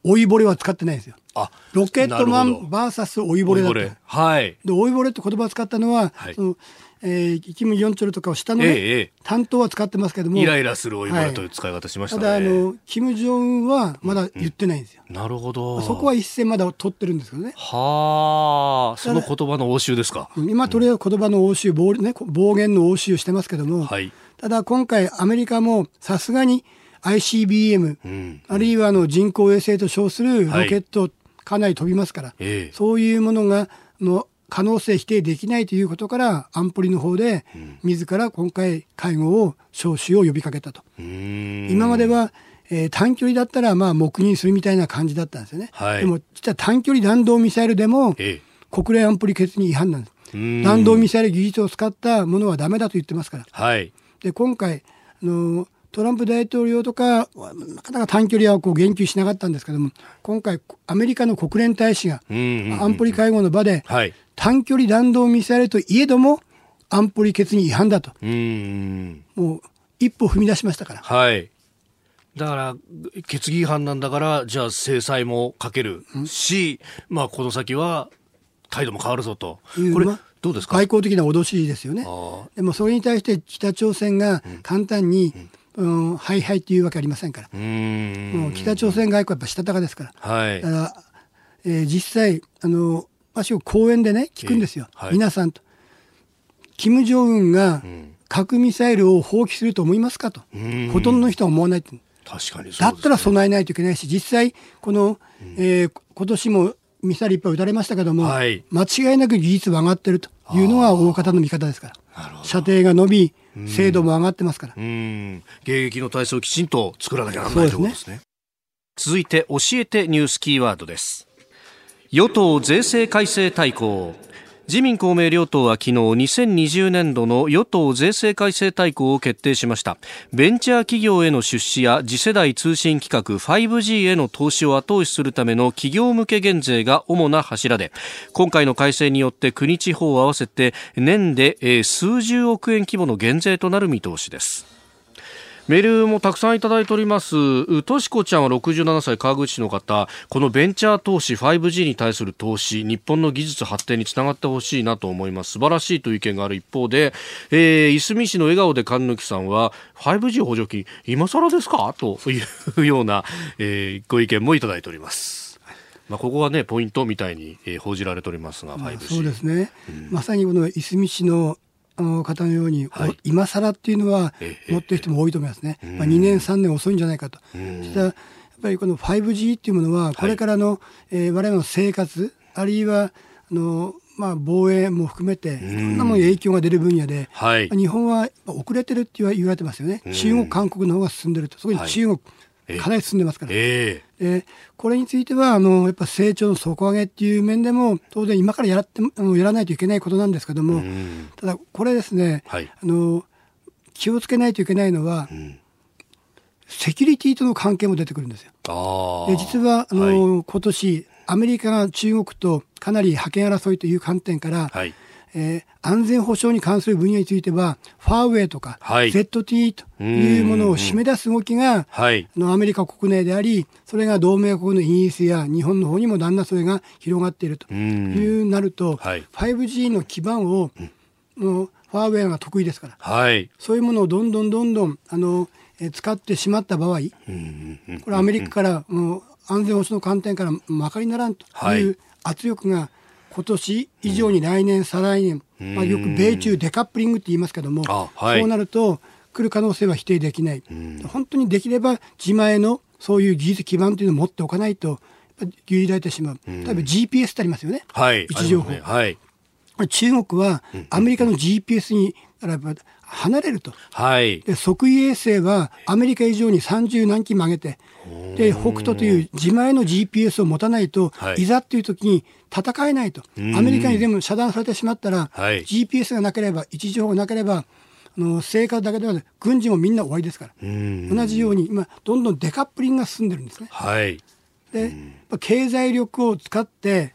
老いぼれは使ってないですよ。あロケットマン VS 老いぼれだった。はい、で老いぼれって言葉を使ったのは、はい、そのえー、キム・ヨンチョルとかを下の、ね、ええ、担当は使ってますけどもイライラするおい。という使い方しましたね、はい、ただあのキム・ジョンはまだ言ってないんですよ、うん、なるほど。そこは一線まだ取ってるんですけどね。はあ。その言葉の応酬ですか。今とりあえず言葉の応酬暴,、ね、暴言の応酬してますけども、はい、ただ今回アメリカもさすがに ICBM、うん、あるいはあの人工衛星と称するロケット、かなり飛びますから、ええ、そういうものがの可能性否定できないということから安保理の方で自ら今回会合を招集を呼びかけたと。今まではえー、短距離だったらまあ黙認するみたいな感じだったんですよね。はい、でも実は短距離弾道ミサイルでも国連安保理決議違反なんです。弾道ミサイル技術を使ったものはダメだと言ってますから。はい、で今回あのトランプ大統領とかなかなか短距離はこう言及しなかったんですけども今回アメリカの国連大使が安保理会合の場で短距離弾道ミサイルといえども安保理決議違反だともう一歩踏み出しましたから。はいだから、決議違反なんだから、じゃあ制裁もかけるし、まあ、この先は態度も変わるぞと。これ、どうですか？外交的な脅しですよね。でもそれに対して北朝鮮が簡単に、うんうん、はいはいっていうわけありませんから。もう北朝鮮外交はやっぱしたたかですから。はい。だからえー、実際あの私を講演でね聞くんですよ、えーはい、皆さんと。金正恩が核ミサイルを放棄すると思いますかと、ほとんどの人は思わない。確かに、ね、だったら備えないといけないし、実際、この、うん、えー、今年もミサイルいっぱい撃たれましたけども、はい、間違いなく技術は上がってるというのが大方の見方ですから、射程が伸び、精度も上がってますから。迎撃の体制をきちんと作らなきゃならないということですね。続いて、教えてニュースキーワードです。与党税制改正大綱。自民公明両党は昨日2020年度の与党税制改正大綱を決定しました。ベンチャー企業への出資や次世代通信規格 5G への投資を後押しするための企業向け減税が主な柱で今回の改正によって国地方を合わせて年で数十億円規模の減税となる見通しです。メールもたくさんいただいております。としこちゃんは67歳川口市の方、このベンチャー投資 5G に対する投資、日本の技術発展につながってほしいなと思います。素晴らしいという意見がある一方で、えー、いすみ市の笑顔で神抜さんは、5G 補助金、今更ですか？という ような、えー、ご意見もいただいております。まあ、ここがね、ポイントみたいに、えー、報じられておりますが、5G。そうですね。うん、まさにこのいすみ市のあの方のように、はい、今更っていうのは持ってる人も多いと思いますね、ええ。まあ、2年、3年遅いんじゃないかと、そしたらやっぱりこの 5G っていうものは、これからの、はい。えー、我々の生活、あるいはあの、まあ、防衛も含めて、いろんなも影響が出る分野で、はい、日本は遅れてるって言われてますよね、中国、韓国の方が進んでると、そこに中国、かなり進んでますから、えー、これについてはあのやっぱ成長の底上げっていう面でも当然今からやらってあのやらないといけないことなんですけども、ただこれですね、はい、あの気をつけないといけないのは、うん、セキュリティとの関係も出てくるんですよ。で実はあの、はい、今年アメリカが中国とかなり覇権争いという観点から、はいえー、安全保障に関する分野については、ファーウェイとか、はい、ZT というものを締め出す動きが、はい、のアメリカ国内であり、それが同盟国のイギリスや日本の方にもだんだんそれが広がっているというなると、はい、5G の基盤を、のファーウェイが得意ですから、はい、そういうものをどんどんどんどんあの、え使ってしまった場合、これアメリカからもう安全保障の観点からまかりならんという圧力が、今年以上に来年、再来年、まあ、よく米中デカップリングって言いますけども、はい、そうなると、来る可能性は否定できない、本当にできれば自前のそういう技術基盤というのを持っておかないと、牛耳られてしまう、例えば GPS ってありますよね、はい、位置情報。はい、中国はアメリカの GPS に離れると、はい、で測位衛星はアメリカ以上に30何機も上げて、で北斗という自前の GPS を持たないと、はい、いざっていう時に戦えないと、アメリカに全部遮断されてしまったら、はい、GPS がなければ、位置情報がなければ、あの生活だけではなく軍事もみんな終わりですから、同じように今、どんどんデカップリングが進んでるんですね。はい、で経済力を使って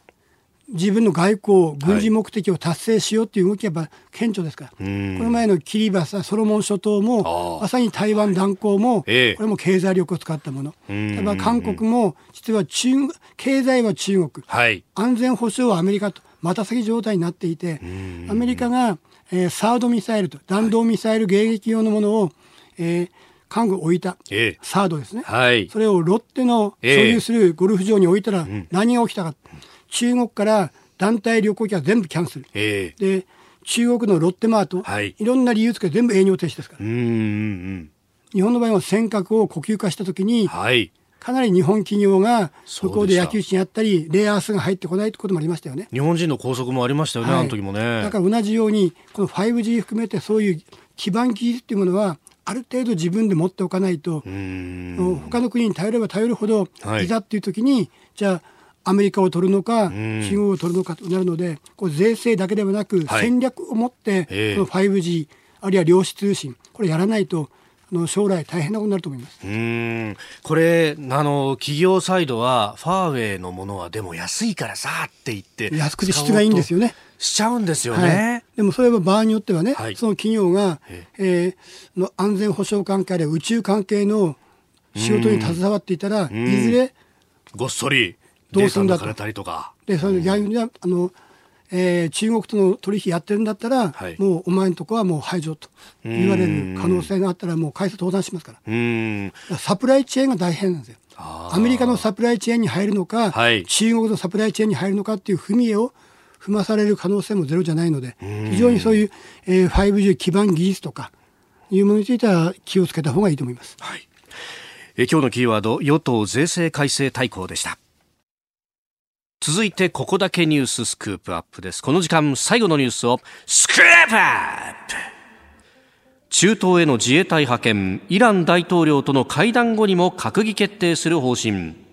自分の外交、軍事目的を達成しようという動きがやっぱ顕著ですから、この前のキリバス、ソロモン諸島も、まさに台湾断交も、これも経済力を使ったもの、例えば韓国も、実は中経済は中国、はい、安全保障はアメリカと、また先状態になっていて、アメリカが、えー、サードミサイルと、弾道ミサイル迎撃用のものを、えー、韓国置いた、えー、サードですね、はい、それをロッテの所有するゴルフ場に置いたら、何が起きたか。中国から団体旅行客は全部キャンセル。えー、で、中国のロッテマート、はい、いろんな理由つけて全部営業停止ですから。うんうんうん日本の場合は尖閣を呼吸化したときに、はい、かなり日本企業が向こうで焼き討ちにあったり、レアアースが入ってこないってこともありましたよね。日本人の拘束もありましたよね、はい、あの時もね。だから同じように、この 5G 含めてそういう基盤技術っていうものは、ある程度自分で持っておかないと、他の国に頼れば頼るほど、いざっていう時に、じゃあ、アメリカを取るのか、中国を取るのかとなるので、これ税制だけではなく、戦略を持って、この 5G、あるいは量子通信、これやらないと、の将来大変なことになると思います。うん。これあの企業サイドはファーウェイのものはでも安いからさって言って安くて質がいいんですよね。しちゃうんですよね、はい、でもそれは場合によってはね、はい、その企業が、えー、の安全保障関係で宇宙関係の仕事に携わっていたらいずれごっそりどうするんだと。で、それ逆に、あの、えー、中国との取引やってるんだったら、はい、もうお前のとこはもう排除と言われる可能性があったら、もう会社倒産しますから。サプライチェーンが大変なんですよ。アメリカのサプライチェーンに入るのか、はい、中国のサプライチェーンに入るのかっていう踏み絵を踏まされる可能性もゼロじゃないので、非常にそういう、えー、5G 基盤技術とかいうものについては気をつけた方がいいと思います。はい、え今日のキーワード与党税制改正大綱でした。続いてここだけニューススクープアップです。この時間最後のニュースをスクープアップ中東への自衛隊派遣、イラン大統領との会談後にも閣議決定する方針。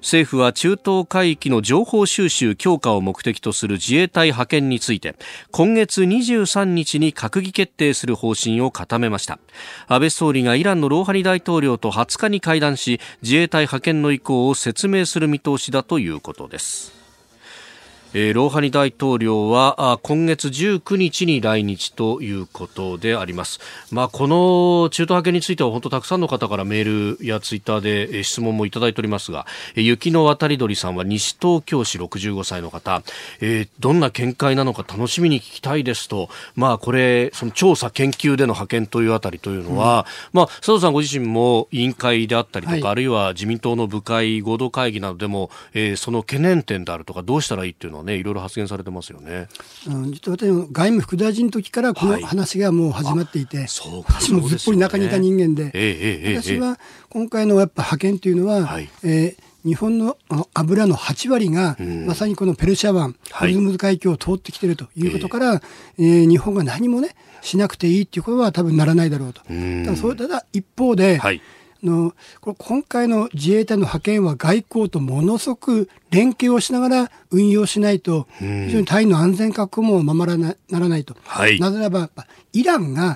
政府は中東海域の情報収集強化を目的とする自衛隊派遣について今月23日に閣議決定する方針を固めました。安倍総理がイランのローハリ大統領と20日に会談し自衛隊派遣の意向を説明する見通しだということです。えー、ローハニ大統領は今月19日に来日ということであります。まあ、この中途派遣については本当たくさんの方からメールやツイッターで質問もいただいておりますが、雪の渡り鳥さんは西東京市65歳の方、えー、どんな見解なのか楽しみに聞きたいですと、まあ、これ、その調査研究での派遣というあたりというのは、うん、まあ、佐藤さんご自身も委員会であったりとか、はい、あるいは自民党の部会合同会議などでも、えー、その懸念点であるとか、どうしたらいいっていうのはね、いろいろ発言されてますよね。うん、実は私も外務副大臣の時からこの話がもう始まっていて、はい、私もずっぽり中にいた人間で、私は今回のやっぱ派遣というのは、はい、えー日本の油の8割が、まさにこのペルシャ湾、ホルムズ海峡を通ってきているということから、はい、えー、日本が何もね、しなくていいっていうことは多分ならないだろうと。ただそれただ一方で、はいのこれ今回の自衛隊の派遣は外交とものすごく連携をしながら運用しないと、非常に隊員の安全確保も守らなならないと、はい、なぜならば、イランが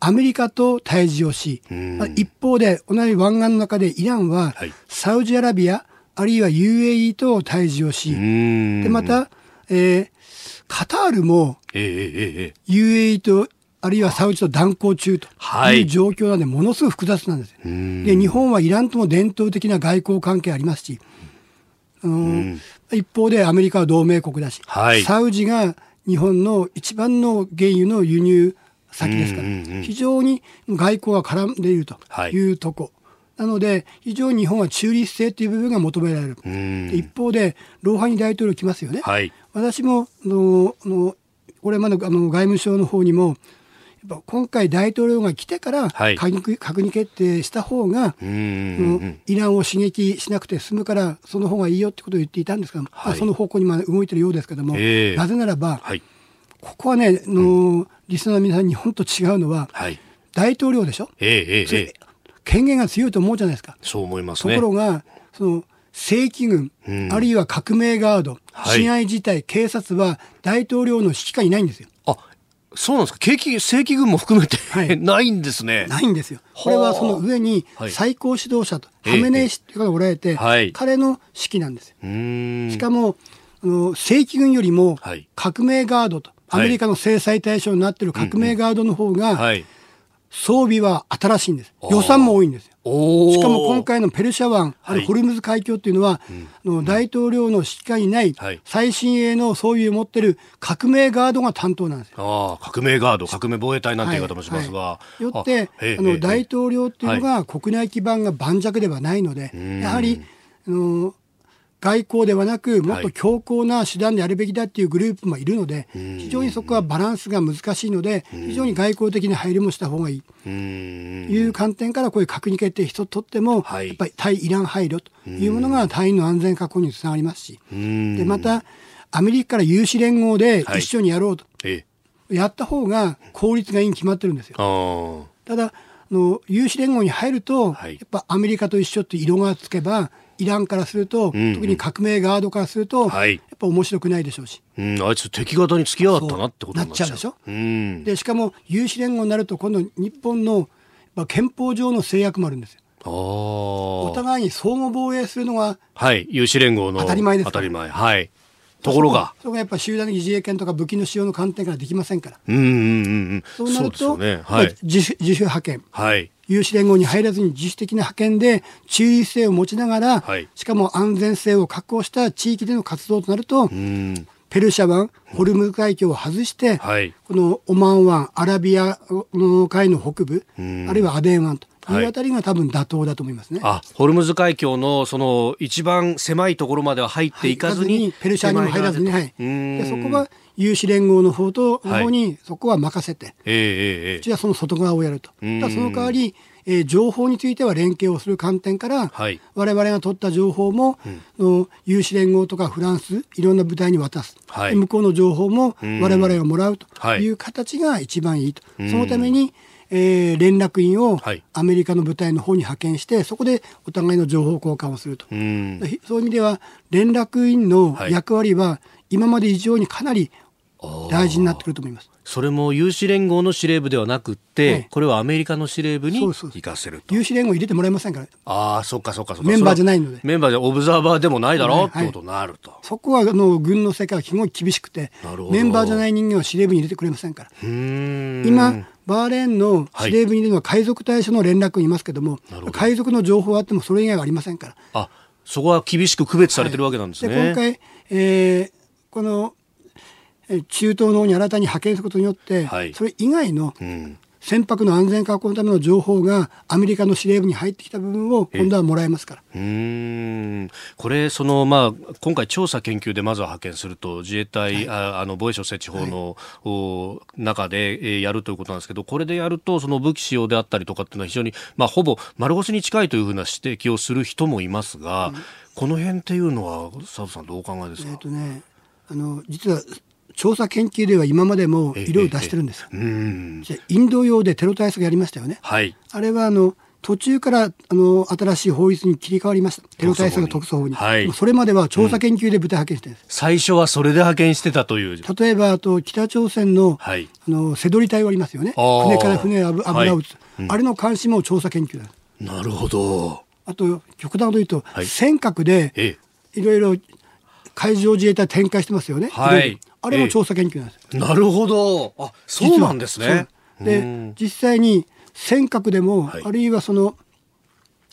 アメリカと対峙をし、まあ、一方で同じ湾岸の中でイランはサウジアラビア、あるいは UAE と対峙をし、でまた、えー、カタールも UAE とあるいはサウジと断交中という状況なんで、ものすごく複雑なんです。で、日本はイランとも伝統的な外交関係ありますし、うん、一方でアメリカは同盟国だし、はい、サウジが日本の一番の原油の輸入先ですから、非常に外交が絡んでいるとい。うとこ。はいなので、非常に日本は中立性という部分が求められる。一方で、ローハニ大統領来ますよね。はい、私ものの、これまであの外務省の方にも、今回大統領が来てから閣議決定した方が、イランを刺激しなくて済むからその方がいいよってことを言っていたんですが、はい、その方向にま動いてるようですけども、えー、なぜならば、はい、ここはねの、リスナーの皆さん日本と違うのは、はい、大統領でしょ、えーえー、権限が強いと思うじゃないですか。そう思います、ね、ところがその正規軍、うん、あるいは革命ガード、治安自体、警察は大統領の指揮下にないんですよ。そうなんですか？景気正規軍も含めて、はい、ないんですね。ないんですよ。これはその上に最高指導者と、はい、ハメネイ師という方がおられて、はい、彼の指揮なんですよ。しかも、あの正規軍よりも革命ガードと、アメリカの制裁対象になっている革命ガードの方が、装備は新しいんです。予算も多いんですよ。しかも今回のペルシャ湾、あるホルムズ海峡っていうのは、はい、大統領の指揮下にない最新鋭の装備を持ってる革命ガードが担当なんですよ。あ革命ガード、革命防衛隊なんて言い方もしますが。はい。はい、よって、あの大統領っていうのが国内基盤が盤石ではないので、やはり、あの外交ではなく、もっと強硬な手段でやるべきだっていうグループもいるので、非常にそこはバランスが難しいので、非常に外交的な配慮もした方がいい。という観点から、こういう閣議決定一つとっても、やっぱり対イラン配慮というものが隊員の安全確保につながりますし、でまた、アメリカから有志連合で一緒にやろうと、やった方が効率がいいに決まってるんですよ。ただの有志連合に入ると、やっぱアメリカと一緒って色がつけば、イランからすると、うんうん、特に革命ガードからすると、はい、やっぱ面白くないでしょうし。うん、あいつ敵方に付き合ったなってことになっちゃうでしょ？うん、でしかも有志連合になると今度日本の憲法上の制約もあるんですよ。お互いに相互防衛するのが、はい、有志連合の当たり前です当たり前。はい。ところが。そこがやっぱ集団的自衛権とか武器の使用の観点からできませんから。うんうんうん。そうなると、ねはい、自主自主派遣。はい。有志連合に入らずに自主的な派遣で中立性を持ちながら、はい、しかも安全性を確保した地域での活動となると、ペルシャ湾、ホルムズ海峡を外して、はい、このオマーン湾、アラビアの海の北部、あるいはアデン湾とい。うあたりが多分妥当だと思いますね。あ、ホルムズ海峡のその一番狭いところまでは入っていかずに、はい、ペルシャにも入らずに、はい、でそこは有志連合の方との方にそこは任せて、はい、えー、うちはその外側をやると。だその代わりえー、情報については連携をする観点から、はい、我々が取った情報も、うん、有志連合とかフランスいろんな部隊に渡す、はい、向こうの情報も我々がもらうとい。う形が一番いいと、はい、そのために、えー、連絡員をアメリカの部隊の方に派遣して、そこでお互いの情報交換をすると、そういう意味では連絡員の役割は今まで以上にかなり大事になってくると思います。それも有志連合の司令部ではなくて、はい、これはアメリカの司令部に行かせると。有志連合入れてもらえませんから。ああそっかそっかそっか。メンバーじゃないので。メンバーでオブザーバーでもないだろ？う、ってことになると。そこはあの軍の世界はすごい厳しくてメンバーじゃない人間は司令部に入れてくれませんから。今バーレーンの司令部にいるのは海賊対象の連絡いますけども、はい、海賊の情報はあってもそれ以外はありませんから。あそこは厳しく区別されてるわけなんですね、はい、今回、えー、この中東の方に新たに派遣することによって、はい、それ以外の、船舶の安全確保のための情報がアメリカの司令部に入ってきた部分を今度はもらえますから。うん。これその、まあ、今回、調査研究でまずは派遣すると自衛隊、はい、ああの防衛省設置法の、はい、中で、えー、やるということなんですけどこれでやるとその武器使用であったりとかっていうのは非常に、まあ、ほぼ丸腰に近いというふうな指摘をする人もいますが、うん、この辺っていうのは佐藤さんどうお考えですか、えーとね、あの実は調査研究では今までもいろいろ出してるんです。じゃインド洋でテロ対策やりましたよね。はい、あれはあの途中からあの新しい法律に切り替わりました。テロ対策特措法に。はい、それまでは調査研究で部隊派遣してるんです、うん、最初はそれで派遣してたという。例えば、あと北朝鮮の、はい、あの瀬取り隊はありますよね。船から船へ油を撃つ、はいうん、あれの監視も調査研究だ。なるほど。あと、極端と言うと、尖閣で、いろいろ海上自衛隊展開してますよね。はい。あれも調査研究なんです。なるほど。あ、そうなんですね。で、実際に尖閣でも、はい、あるいはその、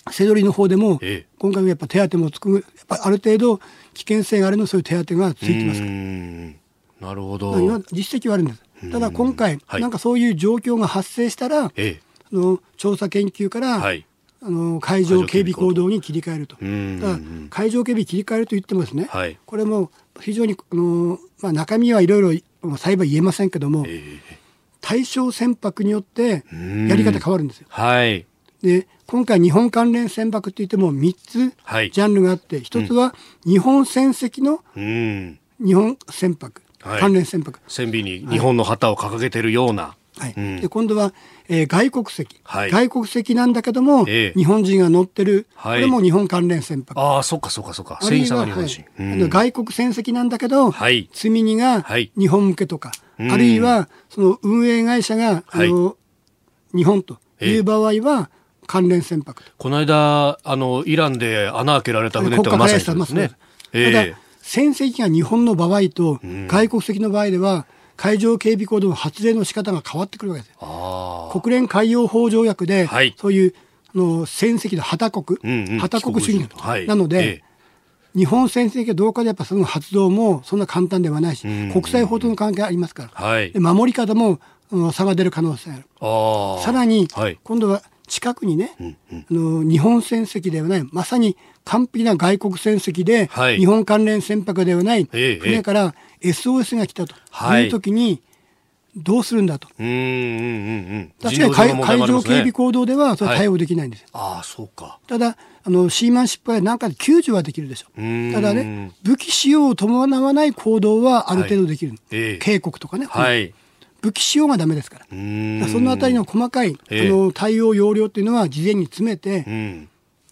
瀬取りの方でも、ええ、今回はやっぱ手当もつく、やっぱある程度危険性があるのそういう手当がついてますから。なるほど。実績はあるんです。ただ今回、なんかそういう状況が発生したら、ええ、の調査研究から、はい、あの海上警備行動に切り替えると。だ海上警備切り替えると言ってもですね、はい、これも非常にあの、まあ、中身はいろいろ裁判言えませんけども、えー、対象船舶によってやり方変わるんですよ。はい、で今回日本関連船舶って言っても3つジャンルがあって、1つは日本船籍の日本船舶、関連船舶。船尾に日本の旗を掲げてるような。はい、うん、で今度は、えー、外国籍、はい、外国籍なんだけども、えー、日本人が乗ってる、はい、これも日本関連船舶。ああ、そっかそっかそっか。船員さんが日本人。はい、外国船籍なんだけど、はい、積み荷が日本向けとか、はい、あるいはその運営会社が、あの日本という場合は、関連船舶この間あのイランで穴開けられた船ってまさにそうですね。ただ船籍が日本の場合と外国籍の場合では、海上警備行動の発令の仕方が変わってくるわけです。国連海洋法条約で、はい、そういうの船籍の旗国、うんうん、旗国主義、はい、なので、ええ、日本船籍がどうかでやっぱその発動もそんな簡単ではないし、国際法との関係ありますから、はい、守り方も、うん、差が出る可能性ある。あさらに、今度は近くにね、うんうん、あの日本船籍ではない、まさに完璧な外国船籍で、はい、日本関連船舶ではない船から SOS が来たという時に、どうするんだと。うんうんうん、確かに海上警備行動ではそれ対応できないんですよ。はい、ああ、そうか。ただ、あの、シーマンシップは何かで救助はできるでしょう。ただね、武器使用を伴わない行動はある程度できる。警告とかね。はい。武器使用がダメですから。そのあたりの細かい、えー、あの対応要領っていうのは事前に詰めて、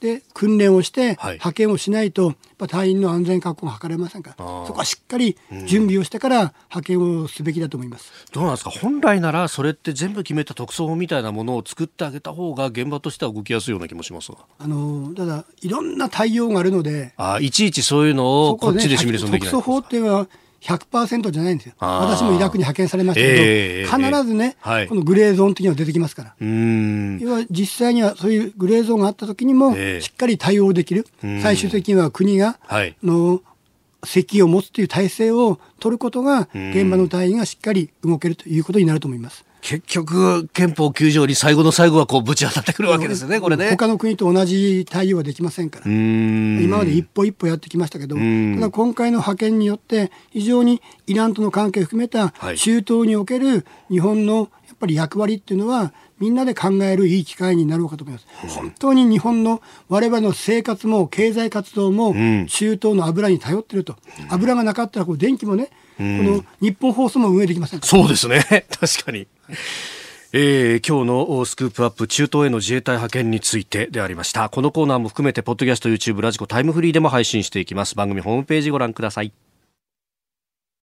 で訓練をして、派遣をしないと、や隊員の安全確保が図れませんから、そこはしっかり準備をしてから派遣をすべきだと思います、どうなんですか、本来なら、それって全部決めた特措法みたいなものを作ってあげた方が、現場としては動きやすいような気もしますあのただ、いろんな対応があるので、あいちいちそういうのをこっちでシミュレーションできない、特措法っていうのは100%じゃないんですよ。私もイラクに派遣されましたけど、えー、必ずね、えー、このグレーゾーン的には出てきますから。要は実際にはそういうグレーゾーンがあった時にも、しっかり対応できる。最終的には国が、はい、の責を持つという体制を取ることが、現場の隊員がしっかり動けるということになると思います。結局、憲法9条に最後の最後はこうぶち当たってくるわけですね、これね。他の国と同じ対応はできませんから。今まで一歩一歩やってきましたけど、ただ今回の派遣によって、非常にイランとの関係を含めた中東における日本のやっぱり役割っていうのは、みんなで考えるいい機会になろうかと思います。本当に日本の我々の生活も経済活動も中東の油に頼ってると。油がなかったらこう電気もね、この日本放送も運営できません。そうですね。確かに。えー、今日のスクープアップ中東への自衛隊派遣についてでありました。このコーナーも含めてポッドキャスト YouTube ラジコタイムフリーでも配信していきます。番組ホームページご覧ください。